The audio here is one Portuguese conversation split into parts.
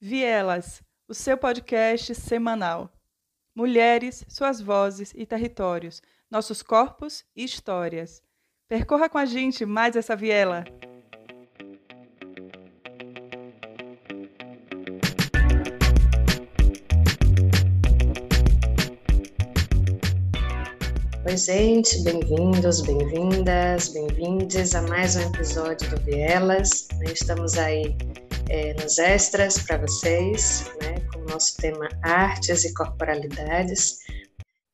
Vielas, o seu podcast semanal. Mulheres, suas vozes e territórios, nossos corpos e histórias. Percorra com a gente mais essa viela. Oi, gente, bem-vindos, bem-vindas, bem-vindes a mais um episódio do Vielas. Estamos aí é, nos extras para vocês, né, com o nosso tema Artes e Corporalidades.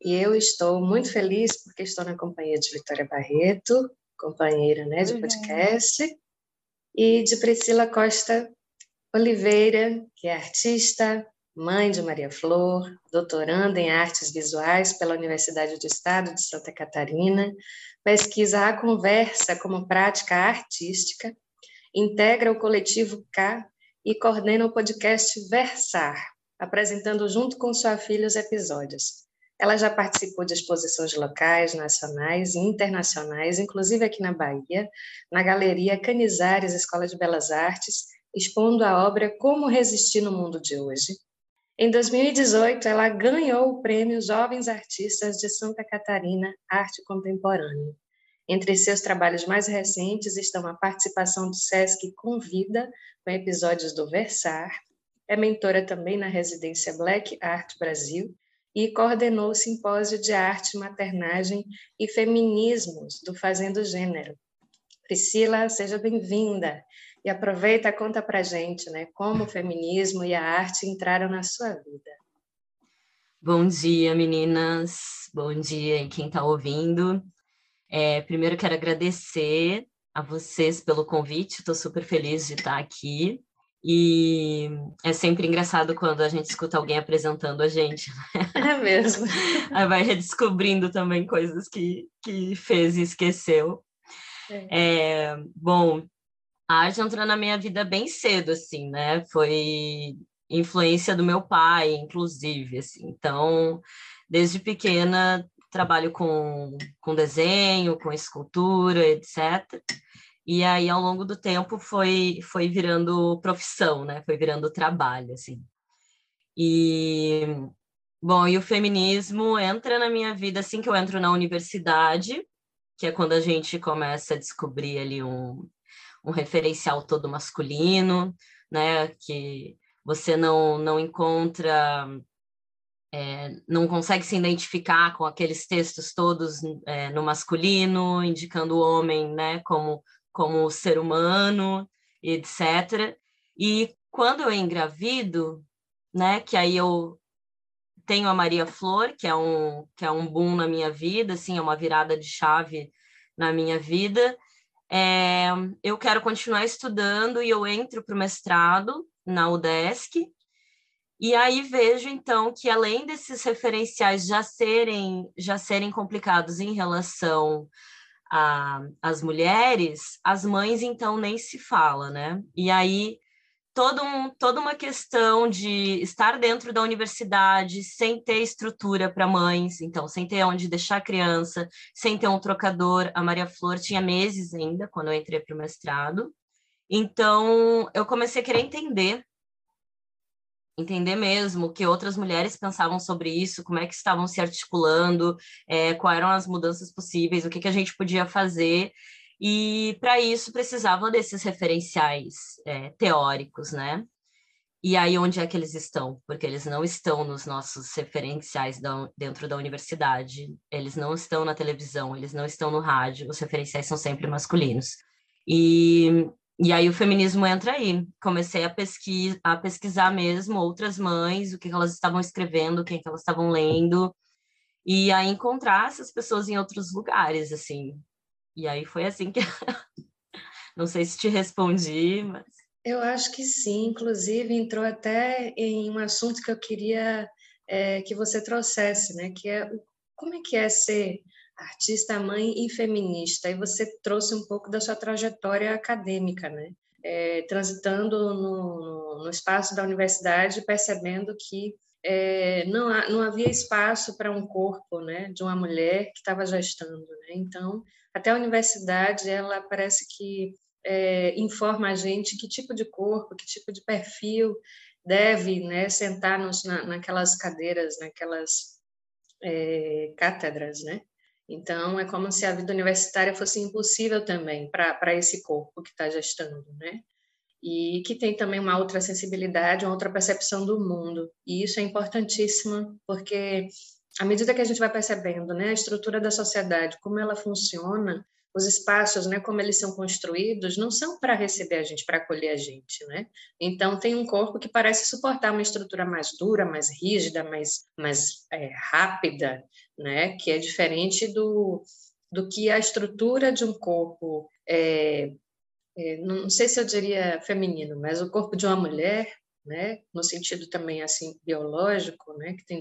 E eu estou muito feliz porque estou na companhia de Vitória Barreto, companheira né, de podcast, e de Priscila Costa Oliveira, que é artista, mãe de Maria Flor, doutoranda em artes visuais pela Universidade do Estado de Santa Catarina, pesquisa a conversa como prática artística integra o coletivo K e coordena o podcast Versar, apresentando junto com sua filha os episódios. Ela já participou de exposições locais, nacionais e internacionais, inclusive aqui na Bahia, na Galeria Canizares Escola de Belas Artes, expondo a obra Como Resistir no Mundo de Hoje. Em 2018, ela ganhou o prêmio Jovens Artistas de Santa Catarina Arte Contemporânea. Entre seus trabalhos mais recentes estão a participação do SESC Convida, com episódios do Versar, é mentora também na residência Black Art Brasil e coordenou o simpósio de arte, maternagem e feminismos do Fazendo Gênero. Priscila, seja bem-vinda e aproveita, conta para gente, né, como o feminismo e a arte entraram na sua vida. Bom dia, meninas. Bom dia quem está ouvindo. É, primeiro quero agradecer a vocês pelo convite, estou super feliz de estar aqui. E é sempre engraçado quando a gente escuta alguém apresentando a gente. Né? É mesmo. Aí vai redescobrindo também coisas que, que fez e esqueceu. É. É, bom, a arte entrou na minha vida bem cedo, assim, né? Foi influência do meu pai, inclusive, assim. Então, desde pequena trabalho com, com desenho, com escultura, etc. E aí, ao longo do tempo, foi, foi virando profissão, né? Foi virando trabalho, assim. E, bom, e o feminismo entra na minha vida assim que eu entro na universidade, que é quando a gente começa a descobrir ali um, um referencial todo masculino, né? Que você não, não encontra é, não consegue se identificar com aqueles textos todos é, no masculino, indicando o homem né, como, como ser humano, etc. E quando eu engravido, né, que aí eu tenho a Maria Flor, que é um, que é um boom na minha vida, assim, é uma virada de chave na minha vida, é, eu quero continuar estudando e eu entro para o mestrado na UDESC, e aí vejo então que além desses referenciais já serem já serem complicados em relação às mulheres, as mães então nem se fala, né? E aí todo um, toda uma questão de estar dentro da universidade sem ter estrutura para mães, então sem ter onde deixar a criança, sem ter um trocador. A Maria Flor tinha meses ainda quando eu entrei para o mestrado. Então eu comecei a querer entender entender mesmo o que outras mulheres pensavam sobre isso, como é que estavam se articulando, é, quais eram as mudanças possíveis, o que, que a gente podia fazer. E para isso precisava desses referenciais é, teóricos, né? E aí onde é que eles estão? Porque eles não estão nos nossos referenciais da, dentro da universidade, eles não estão na televisão, eles não estão no rádio, os referenciais são sempre masculinos. E e aí o feminismo entra aí. Comecei a, a pesquisar mesmo outras mães, o que elas estavam escrevendo, o que elas estavam lendo, e a encontrar essas pessoas em outros lugares, assim. E aí foi assim que. Não sei se te respondi, mas. Eu acho que sim, inclusive entrou até em um assunto que eu queria é, que você trouxesse, né? Que é como é que é ser artista, mãe e feminista. E você trouxe um pouco da sua trajetória acadêmica, né? É, transitando no, no, espaço da universidade, percebendo que é, não, há, não havia espaço para um corpo né, de uma mulher que estava gestando. Né? Então, até a universidade, ela parece que é, informa a gente que tipo de corpo, que tipo de perfil deve né, sentar nos, na, naquelas cadeiras, naquelas é, cátedras, né? Então, é como se a vida universitária fosse impossível também para esse corpo que está gestando, né? E que tem também uma outra sensibilidade, uma outra percepção do mundo. E isso é importantíssimo, porque à medida que a gente vai percebendo né, a estrutura da sociedade, como ela funciona, os espaços, né, como eles são construídos, não são para receber a gente, para acolher a gente, né? Então tem um corpo que parece suportar uma estrutura mais dura, mais rígida, mais, mais é, rápida, né? Que é diferente do, do que a estrutura de um corpo, é, é, não sei se eu diria feminino, mas o corpo de uma mulher, né? No sentido também assim biológico, né? Que tem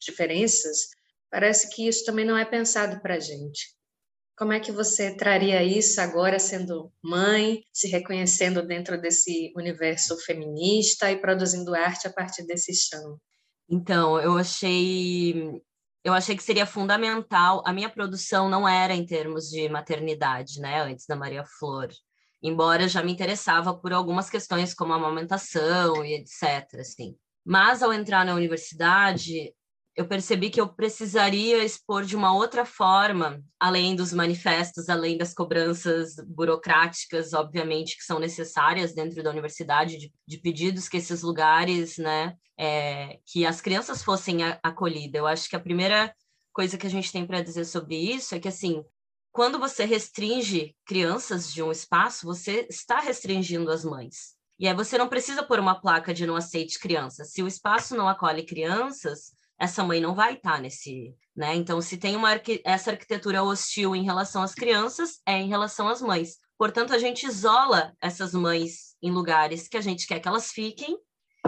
diferenças. Parece que isso também não é pensado para a gente. Como é que você traria isso agora sendo mãe, se reconhecendo dentro desse universo feminista e produzindo arte a partir desse chão? Então, eu achei eu achei que seria fundamental. A minha produção não era em termos de maternidade, né, antes da Maria Flor. Embora já me interessava por algumas questões como a amamentação e etc, assim. Mas ao entrar na universidade, eu percebi que eu precisaria expor de uma outra forma, além dos manifestos, além das cobranças burocráticas, obviamente, que são necessárias dentro da universidade, de, de pedidos que esses lugares, né, é, que as crianças fossem acolhidas. Eu acho que a primeira coisa que a gente tem para dizer sobre isso é que, assim, quando você restringe crianças de um espaço, você está restringindo as mães. E aí você não precisa pôr uma placa de não aceite crianças. Se o espaço não acolhe crianças, essa mãe não vai estar nesse, né? Então, se tem uma essa arquitetura hostil em relação às crianças, é em relação às mães. Portanto, a gente isola essas mães em lugares que a gente quer que elas fiquem,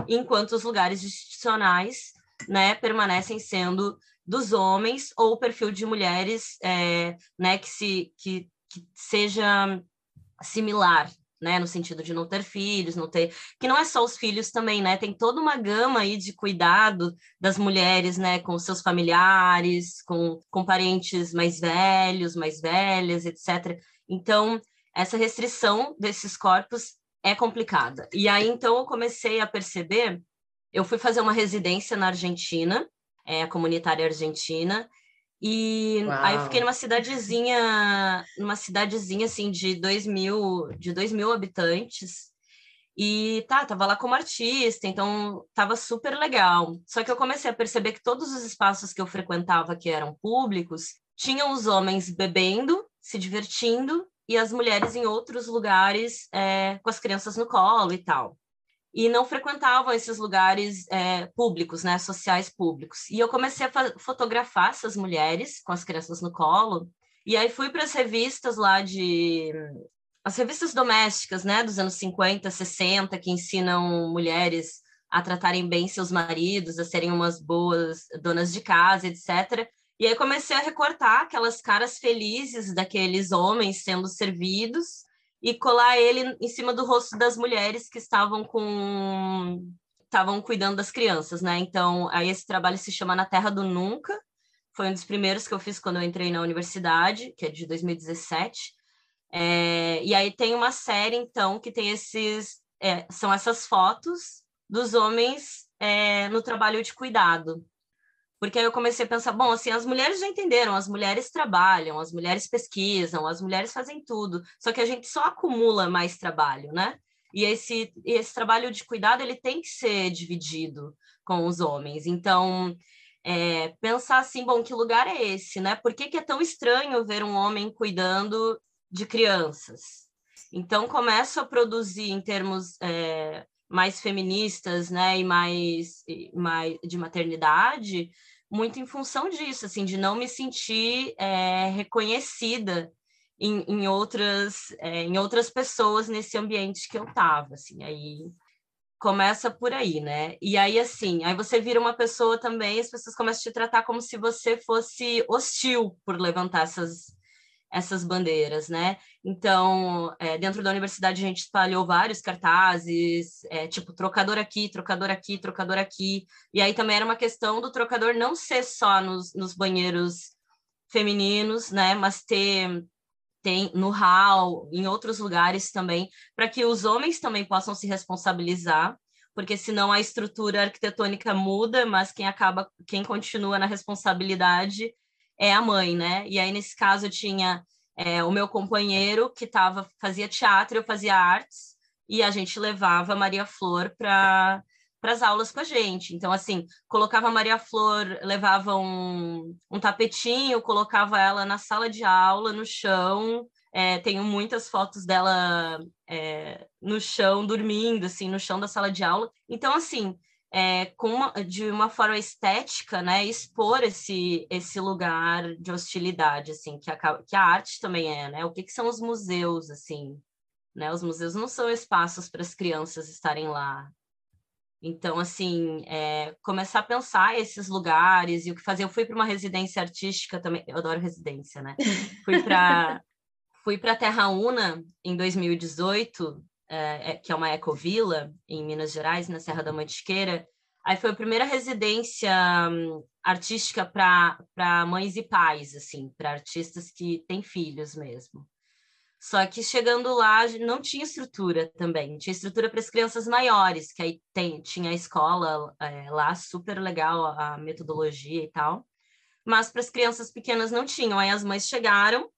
enquanto os lugares institucionais, né, permanecem sendo dos homens ou o perfil de mulheres, é, né, que se que, que seja similar né, no sentido de não ter filhos, não ter, que não é só os filhos também, né, tem toda uma gama aí de cuidado das mulheres, né, com seus familiares, com, com parentes mais velhos, mais velhas, etc. Então, essa restrição desses corpos é complicada. E aí, então, eu comecei a perceber, eu fui fazer uma residência na Argentina, é, a comunitária argentina, e Uau. aí eu fiquei numa cidadezinha, numa cidadezinha assim de dois mil, de dois mil habitantes. E tá, tava lá como artista, então tava super legal. Só que eu comecei a perceber que todos os espaços que eu frequentava que eram públicos tinham os homens bebendo, se divertindo, e as mulheres em outros lugares é, com as crianças no colo e tal e não frequentavam esses lugares é, públicos, né, sociais públicos. E eu comecei a fotografar essas mulheres com as crianças no colo, e aí fui para as revistas lá de as revistas domésticas, né, dos anos 50, 60, que ensinam mulheres a tratarem bem seus maridos, a serem umas boas donas de casa, etc. E aí comecei a recortar aquelas caras felizes daqueles homens sendo servidos e colar ele em cima do rosto das mulheres que estavam com estavam cuidando das crianças, né? Então, aí esse trabalho se chama Na Terra do Nunca. Foi um dos primeiros que eu fiz quando eu entrei na universidade, que é de 2017. É, e aí tem uma série, então, que tem esses... É, são essas fotos dos homens é, no trabalho de cuidado. Porque aí eu comecei a pensar, bom, assim, as mulheres já entenderam, as mulheres trabalham, as mulheres pesquisam, as mulheres fazem tudo, só que a gente só acumula mais trabalho, né? E esse, esse trabalho de cuidado, ele tem que ser dividido com os homens. Então, é, pensar assim, bom, que lugar é esse, né? Por que, que é tão estranho ver um homem cuidando de crianças? Então, começo a produzir em termos é, mais feministas, né, e mais, e mais de maternidade, muito em função disso, assim, de não me sentir é, reconhecida em, em outras é, em outras pessoas nesse ambiente que eu estava, assim, aí começa por aí, né? E aí assim, aí você vira uma pessoa também, as pessoas começam a te tratar como se você fosse hostil por levantar essas essas bandeiras, né? Então, é, dentro da universidade a gente espalhou vários cartazes, é, tipo trocador aqui, trocador aqui, trocador aqui. E aí também era uma questão do trocador não ser só nos, nos banheiros femininos, né? Mas ter tem no hall, em outros lugares também, para que os homens também possam se responsabilizar, porque senão a estrutura arquitetônica muda, mas quem acaba, quem continua na responsabilidade é a mãe, né? E aí, nesse caso, eu tinha é, o meu companheiro que tava, fazia teatro, eu fazia artes, e a gente levava a Maria Flor para as aulas com a gente. Então, assim, colocava a Maria Flor, levava um, um tapetinho, colocava ela na sala de aula, no chão. É, tenho muitas fotos dela é, no chão, dormindo, assim, no chão da sala de aula. Então, assim, é, uma, de uma forma estética, né, expor esse, esse lugar de hostilidade, assim, que a, que a arte também é, né? O que, que são os museus, assim, né? Os museus não são espaços para as crianças estarem lá. Então, assim, é, começar a pensar esses lugares e o que fazer. Eu fui para uma residência artística também, eu adoro residência, né? Fui para fui para Terra Una em 2018, é, é, que é uma ecovila em Minas Gerais, na Serra da Mantiqueira. Aí foi a primeira residência um, artística para mães e pais, assim, para artistas que têm filhos mesmo. Só que chegando lá não tinha estrutura também, tinha estrutura para as crianças maiores, que aí tem, tinha a escola é, lá, super legal a metodologia e tal, mas para as crianças pequenas não tinham. Aí as mães chegaram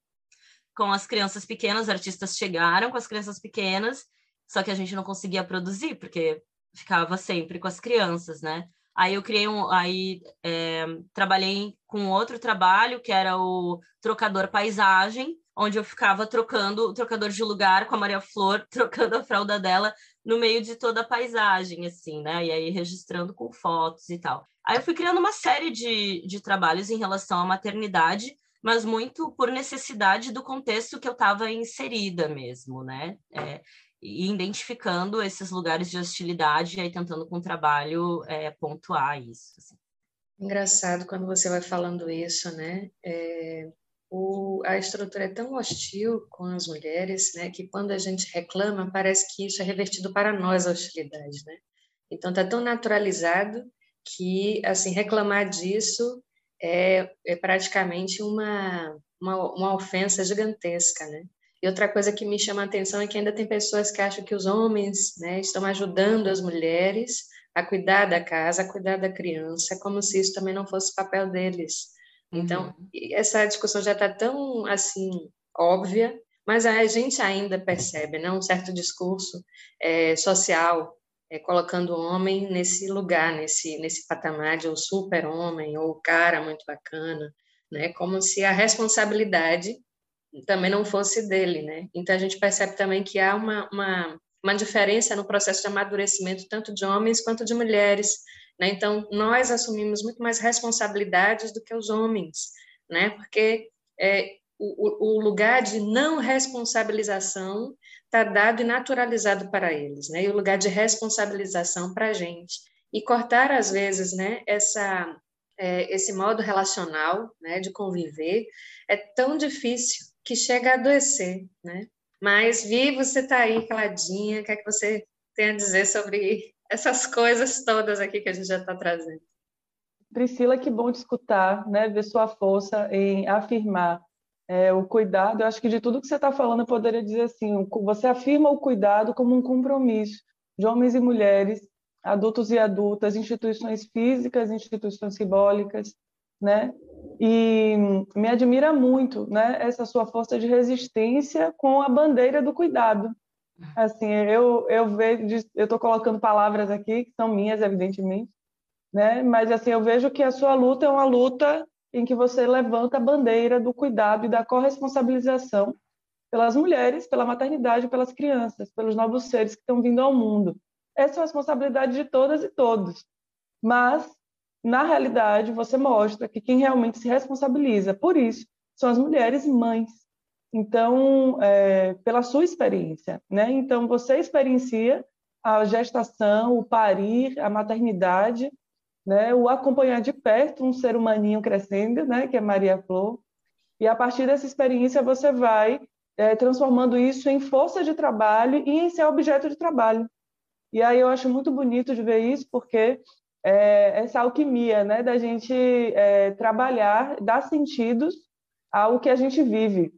com as crianças pequenas, artistas chegaram com as crianças pequenas, só que a gente não conseguia produzir, porque ficava sempre com as crianças, né? Aí eu criei um, aí é, trabalhei com outro trabalho que era o trocador paisagem, onde eu ficava trocando o trocador de lugar com a Maria Flor, trocando a fralda dela no meio de toda a paisagem, assim, né? E aí registrando com fotos e tal. Aí eu fui criando uma série de, de trabalhos em relação à maternidade, mas muito por necessidade do contexto que eu estava inserida mesmo, né? É, e identificando esses lugares de hostilidade e aí tentando com o trabalho é, pontuar isso. Assim. Engraçado quando você vai falando isso, né? É, o, a estrutura é tão hostil com as mulheres, né, que quando a gente reclama, parece que isso é revertido para nós a hostilidade, né? Então está tão naturalizado que assim reclamar disso é, é praticamente uma, uma, uma ofensa gigantesca, né? E outra coisa que me chama a atenção é que ainda tem pessoas que acham que os homens né, estão ajudando as mulheres a cuidar da casa, a cuidar da criança, como se isso também não fosse papel deles. Então, uhum. essa discussão já está tão, assim, óbvia, mas a gente ainda percebe né, um certo discurso é, social é, colocando o homem nesse lugar, nesse, nesse patamar de um super-homem ou cara muito bacana, né, como se a responsabilidade também não fosse dele. Né? Então, a gente percebe também que há uma, uma, uma diferença no processo de amadurecimento tanto de homens quanto de mulheres, né? Então, nós assumimos muito mais responsabilidades do que os homens, né? porque é, o, o, lugar de não responsabilização está dado e naturalizado para eles, né? e o lugar de responsabilização para a gente. E cortar, às vezes, né, essa, é, esse modo relacional né, de conviver é tão difícil que chega a adoecer. Né? Mas, Vi, você está aí caladinha, o que é que você tem a dizer sobre essas coisas todas aqui que a gente já está trazendo. Priscila, que bom te escutar, né? ver sua força em afirmar é, o cuidado. Eu acho que de tudo que você está falando, eu poderia dizer assim: você afirma o cuidado como um compromisso de homens e mulheres, adultos e adultas, instituições físicas, instituições simbólicas, né? E me admira muito, né? Essa sua força de resistência com a bandeira do cuidado, Assim, eu eu vejo, eu estou colocando palavras aqui que são minhas, evidentemente, né? Mas assim, eu vejo que a sua luta é uma luta em que você levanta a bandeira do cuidado e da corresponsabilização pelas mulheres, pela maternidade, pelas crianças, pelos novos seres que estão vindo ao mundo. Essa é a responsabilidade de todas e todos. Mas, na realidade, você mostra que quem realmente se responsabiliza por isso são as mulheres mães, então, é, pela sua experiência, né? Então, você experiencia a gestação, o parir, a maternidade, né? O acompanhar de perto um ser humaninho crescendo, né? Que é Maria Flor. E a partir dessa experiência, você vai é, transformando isso em força de trabalho e em seu objeto de trabalho. E aí eu acho muito bonito de ver isso, porque é, essa alquimia, né? Da gente é, trabalhar, dar sentidos ao que a gente vive,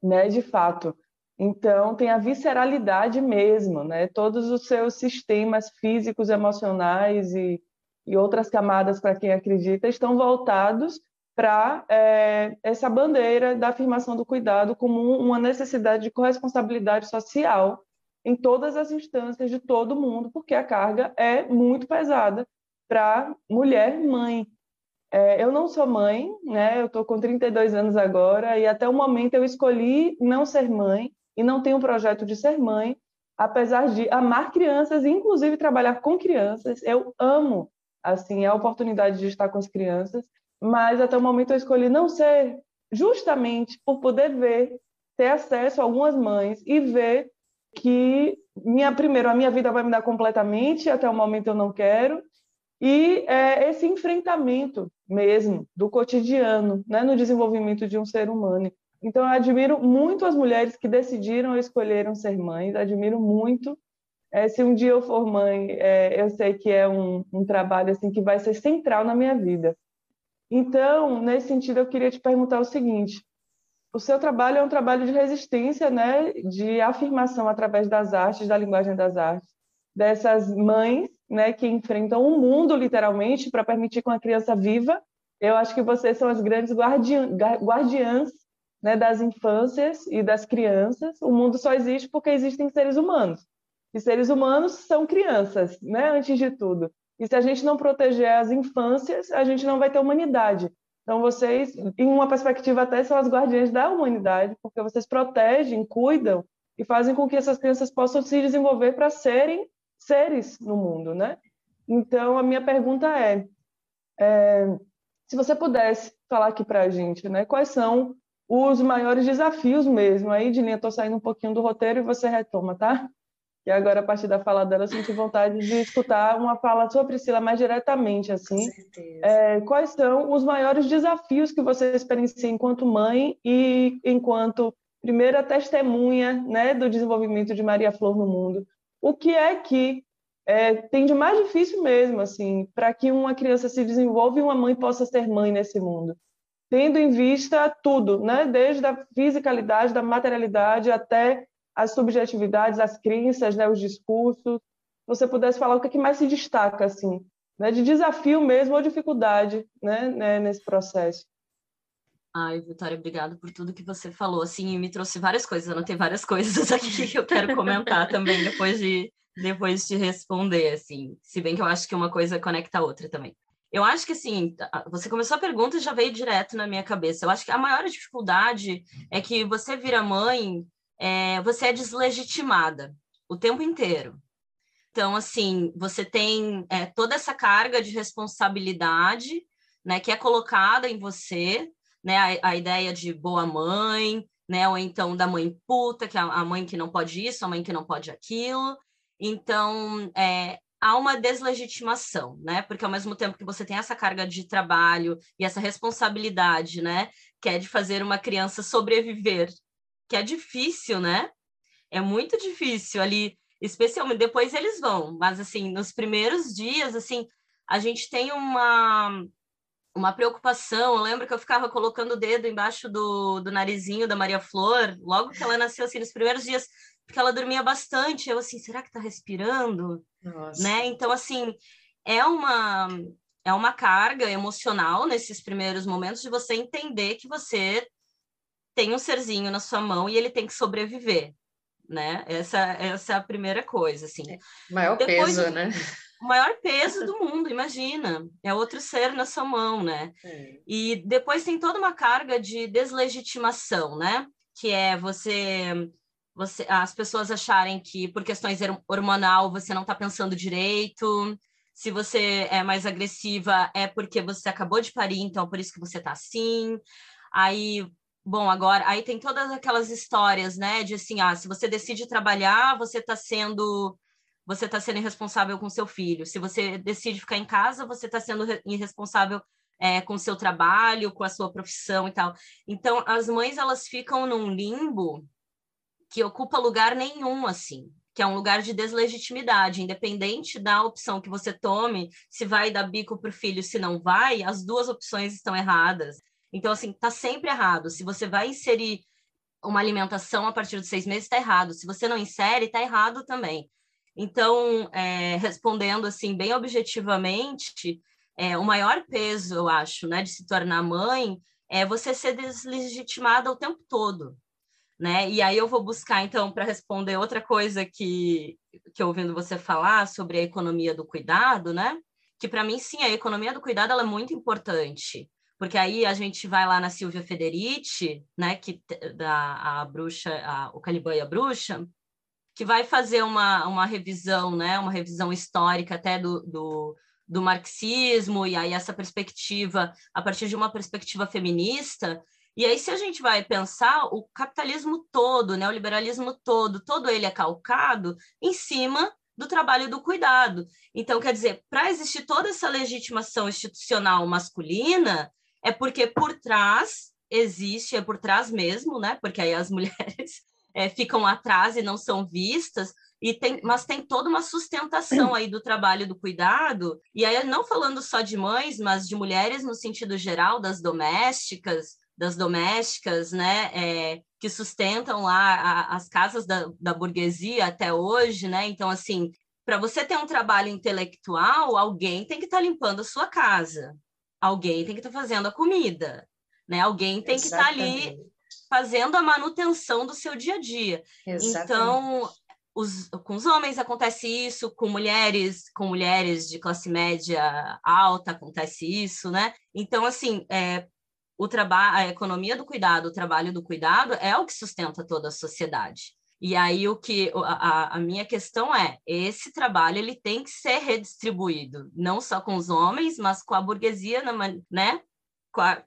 né, de fato. Então, tem a visceralidade mesmo, né? Todos os seus sistemas físicos, emocionais e, e outras camadas, para quem acredita, estão voltados para é, essa bandeira da afirmação do cuidado como uma necessidade de corresponsabilidade social em todas as instâncias de todo mundo, porque a carga é muito pesada para mulher mãe. É, eu não sou mãe, né? Eu estou com 32 anos agora e até o momento eu escolhi não ser mãe e não tenho o projeto de ser mãe, apesar de amar crianças e inclusive trabalhar com crianças. Eu amo assim a oportunidade de estar com as crianças, mas até o momento eu escolhi não ser justamente por poder ver, ter acesso a algumas mães e ver que minha primeiro a minha vida vai mudar completamente, até o momento eu não quero, e é, esse enfrentamento mesmo do cotidiano, né, no desenvolvimento de um ser humano. Então, eu admiro muito as mulheres que decidiram ou escolheram ser mães, admiro muito. É, se um dia eu for mãe, é, eu sei que é um, um trabalho assim que vai ser central na minha vida. Então, nesse sentido, eu queria te perguntar o seguinte: o seu trabalho é um trabalho de resistência, né, de afirmação através das artes, da linguagem das artes, dessas mães, né, que enfrentam o mundo literalmente para permitir que uma criança viva. Eu acho que vocês são as grandes guardiãs né, das infâncias e das crianças. O mundo só existe porque existem seres humanos. E seres humanos são crianças, né, antes de tudo. E se a gente não proteger as infâncias, a gente não vai ter humanidade. Então, vocês, em uma perspectiva até, são as guardiãs da humanidade, porque vocês protegem, cuidam e fazem com que essas crianças possam se desenvolver para serem seres no mundo, né? Então, a minha pergunta é, é se você pudesse falar aqui para a gente, né, quais são os maiores desafios mesmo. Aí, Dilinha, estou saindo um pouquinho do roteiro e você retoma, tá? E agora, a partir da fala dela, eu senti vontade de escutar uma fala sua, Priscila, mais diretamente, assim. É, quais são os maiores desafios que você experiencia enquanto mãe e enquanto primeira testemunha né, do desenvolvimento de Maria Flor no mundo? O que é que é, tem de mais difícil mesmo, assim, para que uma criança se desenvolva e uma mãe possa ser mãe nesse mundo? tendo em vista tudo, né? desde a fisicalidade, da materialidade até as subjetividades, as crenças, né? os discursos. Você pudesse falar o que, é que mais se destaca, assim, né? de desafio mesmo ou dificuldade né? né? nesse processo. Ai, Vitória, obrigado por tudo que você falou. Assim, me trouxe várias coisas, anotei várias coisas aqui que eu quero comentar também depois de, depois de responder, assim. Se bem que eu acho que uma coisa conecta a outra também. Eu acho que assim, você começou a pergunta e já veio direto na minha cabeça. Eu acho que a maior dificuldade é que você vira mãe, é, você é deslegitimada o tempo inteiro. Então, assim, você tem é, toda essa carga de responsabilidade, né, que é colocada em você, né, a, a, ideia de boa mãe, né, ou então da mãe puta, que é a mãe que não pode isso, a mãe que não pode aquilo. Então, é, há uma deslegitimação, né? Porque ao mesmo tempo que você tem essa carga de trabalho e essa responsabilidade, né, que é de fazer uma criança sobreviver, que é difícil, né? É muito difícil ali, especialmente depois eles vão, mas assim, nos primeiros dias, assim, a gente tem uma uma preocupação. Eu lembro que eu ficava colocando o dedo embaixo do, do narizinho da Maria Flor, logo que ela nasceu, assim, nos primeiros dias, porque ela dormia bastante. Eu assim, será que tá respirando? Nossa. Né? Então, assim, é uma é uma carga emocional nesses primeiros momentos de você entender que você tem um serzinho na sua mão e ele tem que sobreviver, né? Essa, essa é a primeira coisa, assim. É, maior Depois, peso, né? O maior peso do mundo, imagina. É outro ser na sua mão, né? É. E depois tem toda uma carga de deslegitimação, né? Que é você você, as pessoas acharem que por questões hormonal você não está pensando direito, se você é mais agressiva é porque você acabou de parir, então por isso que você está assim. Aí, bom, agora aí tem todas aquelas histórias, né, de assim, ah, se você decide trabalhar, você está sendo você está sendo irresponsável com seu filho. Se você decide ficar em casa, você está sendo irresponsável é, com seu trabalho, com a sua profissão e tal. Então, as mães elas ficam num limbo que ocupa lugar nenhum, assim, que é um lugar de deslegitimidade, independente da opção que você tome, se vai dar bico para o filho, se não vai, as duas opções estão erradas. Então, assim, tá sempre errado. Se você vai inserir uma alimentação a partir dos seis meses, está errado. Se você não insere, está errado também. Então, é, respondendo assim bem objetivamente, é, o maior peso, eu acho, né, de se tornar mãe é você ser deslegitimada o tempo todo, né? E aí eu vou buscar então para responder outra coisa que que ouvindo você falar sobre a economia do cuidado, né? Que para mim sim, a economia do cuidado ela é muito importante, porque aí a gente vai lá na Silvia Federici, né, que da a bruxa, a, o Caliban e a bruxa, que vai fazer uma, uma revisão, né, uma revisão histórica até do, do do marxismo, e aí essa perspectiva, a partir de uma perspectiva feminista. E aí, se a gente vai pensar, o capitalismo todo, né, o liberalismo todo, todo ele é calcado em cima do trabalho do cuidado. Então, quer dizer, para existir toda essa legitimação institucional masculina, é porque por trás existe, é por trás mesmo, né? Porque aí as mulheres é, ficam atrás e não são vistas, e tem, mas tem toda uma sustentação aí do trabalho do cuidado, e aí não falando só de mães, mas de mulheres no sentido geral, das domésticas, das domésticas, né, é, que sustentam lá a, as casas da, da burguesia até hoje, né, então, assim, para você ter um trabalho intelectual, alguém tem que estar tá limpando a sua casa, alguém tem que estar tá fazendo a comida, né, alguém tem Exatamente. que estar tá ali fazendo a manutenção do seu dia a dia. Exatamente. Então, os, com os homens acontece isso, com mulheres, com mulheres de classe média alta acontece isso, né? Então, assim, é, o trabalho, a economia do cuidado, o trabalho do cuidado é o que sustenta toda a sociedade. E aí o que a, a, minha questão é, esse trabalho ele tem que ser redistribuído, não só com os homens, mas com a burguesia, né?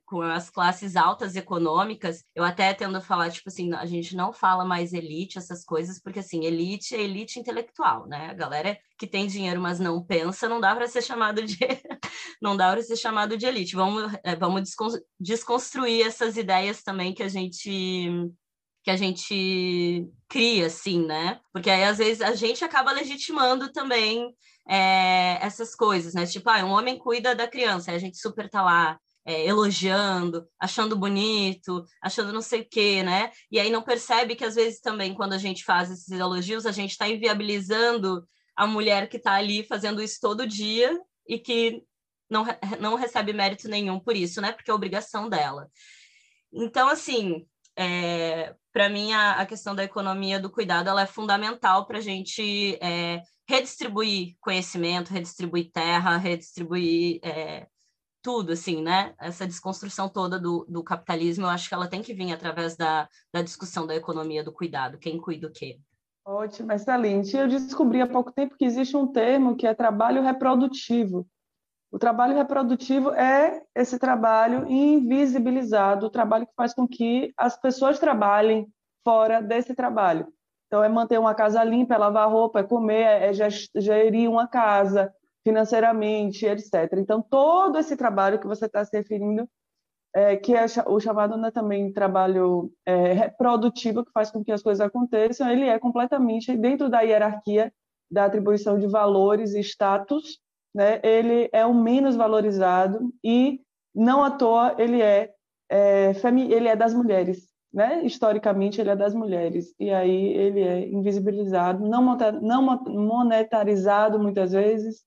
Com, as classes altas econômicas, eu até tendo a falar, tipo assim, a gente não fala mais elite, essas coisas, porque assim, elite é elite intelectual, né? A galera que tem dinheiro, mas não pensa, não dá para ser chamado de não dá para ser chamado de elite. Vamos, é, vamos desconstruir essas ideias também que a gente que a gente cria, assim, né? Porque aí, às vezes, a gente acaba legitimando também é, essas coisas, né? Tipo, ah, um homem cuida da criança, aí a gente super tá lá é, elogiando, achando bonito, achando não sei o quê, né? E aí não percebe que às vezes também quando a gente faz esses elogios, a gente está inviabilizando a mulher que está ali fazendo isso todo dia e que não, não recebe mérito nenhum por isso, né? Porque é obrigação dela. Então, assim, é, para mim a, a, questão da economia do cuidado ela é fundamental para a gente é, redistribuir conhecimento, redistribuir terra, redistribuir é, tudo, assim, né? Essa desconstrução toda do, do capitalismo, eu acho que ela tem que vir através da, da discussão da economia do cuidado, quem cuida o quê. Ótimo, excelente. Eu descobri há pouco tempo que existe um termo que é trabalho reprodutivo. O trabalho reprodutivo é esse trabalho invisibilizado, o trabalho que faz com que as pessoas trabalhem fora desse trabalho. Então, é manter uma casa limpa, é lavar roupa, é comer, é gerir uma casa, financeiramente, etc. Então, todo esse trabalho que você está se referindo, é, que é o chamado né, também trabalho é, reprodutivo, que faz com que as coisas aconteçam, ele é completamente dentro da hierarquia da atribuição de valores e status, né, ele é o menos valorizado e, não à toa, ele é, é ele é das mulheres. Né? Historicamente, ele é das mulheres. E aí ele é invisibilizado, não monetarizado muitas vezes,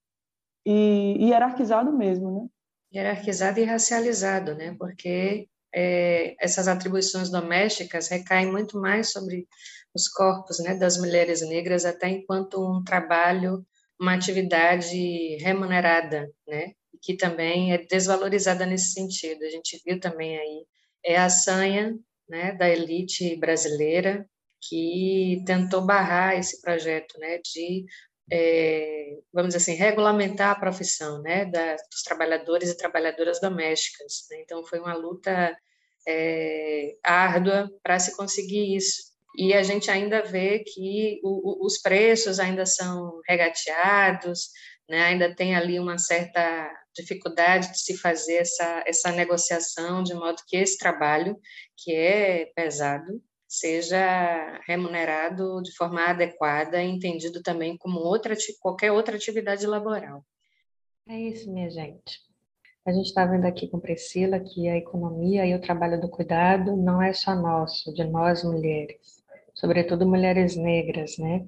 e hierarquizado mesmo, né? Hierarquizado e racializado, né? Porque é, essas atribuições domésticas recaem muito mais sobre os corpos né, das mulheres negras, até enquanto um trabalho, uma atividade remunerada, né? Que também é desvalorizada nesse sentido. A gente viu também aí é a sanha né, da elite brasileira que tentou barrar esse projeto né, de é, vamos dizer assim, regulamentar a profissão né, da, dos trabalhadores e trabalhadoras domésticas. Né? Então, foi uma luta é, árdua para se conseguir isso. E a gente ainda vê que o, o, os preços ainda são regateados, né? ainda tem ali uma certa dificuldade de se fazer essa, essa negociação, de modo que esse trabalho, que é pesado, seja remunerado de forma adequada entendido também como outra, qualquer outra atividade laboral. É isso, minha gente. A gente está vendo aqui com Priscila que a economia e o trabalho do cuidado não é só nosso, de nós mulheres, sobretudo mulheres negras, né?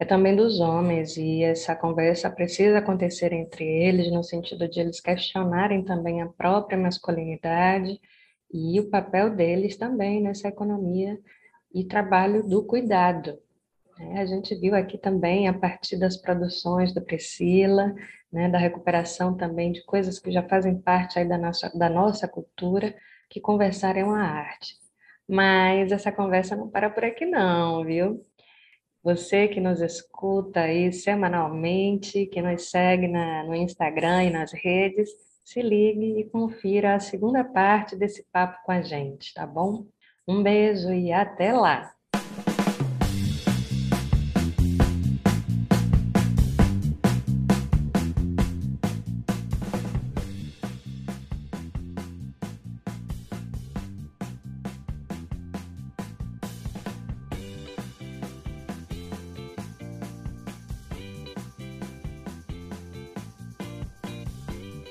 É também dos homens, e essa conversa precisa acontecer entre eles, no sentido de eles questionarem também a própria masculinidade e o papel deles também nessa economia e trabalho do cuidado. Né? A gente viu aqui também, a partir das produções da Priscila, né, da recuperação também de coisas que já fazem parte aí da nossa, da nossa cultura, que conversar é uma arte. Mas essa conversa não para por aqui não, viu? Você que nos escuta aí semanalmente, que nos segue na, no Instagram e nas redes, se ligue e confira a segunda parte desse papo com a gente, tá bom? Um beijo e até lá!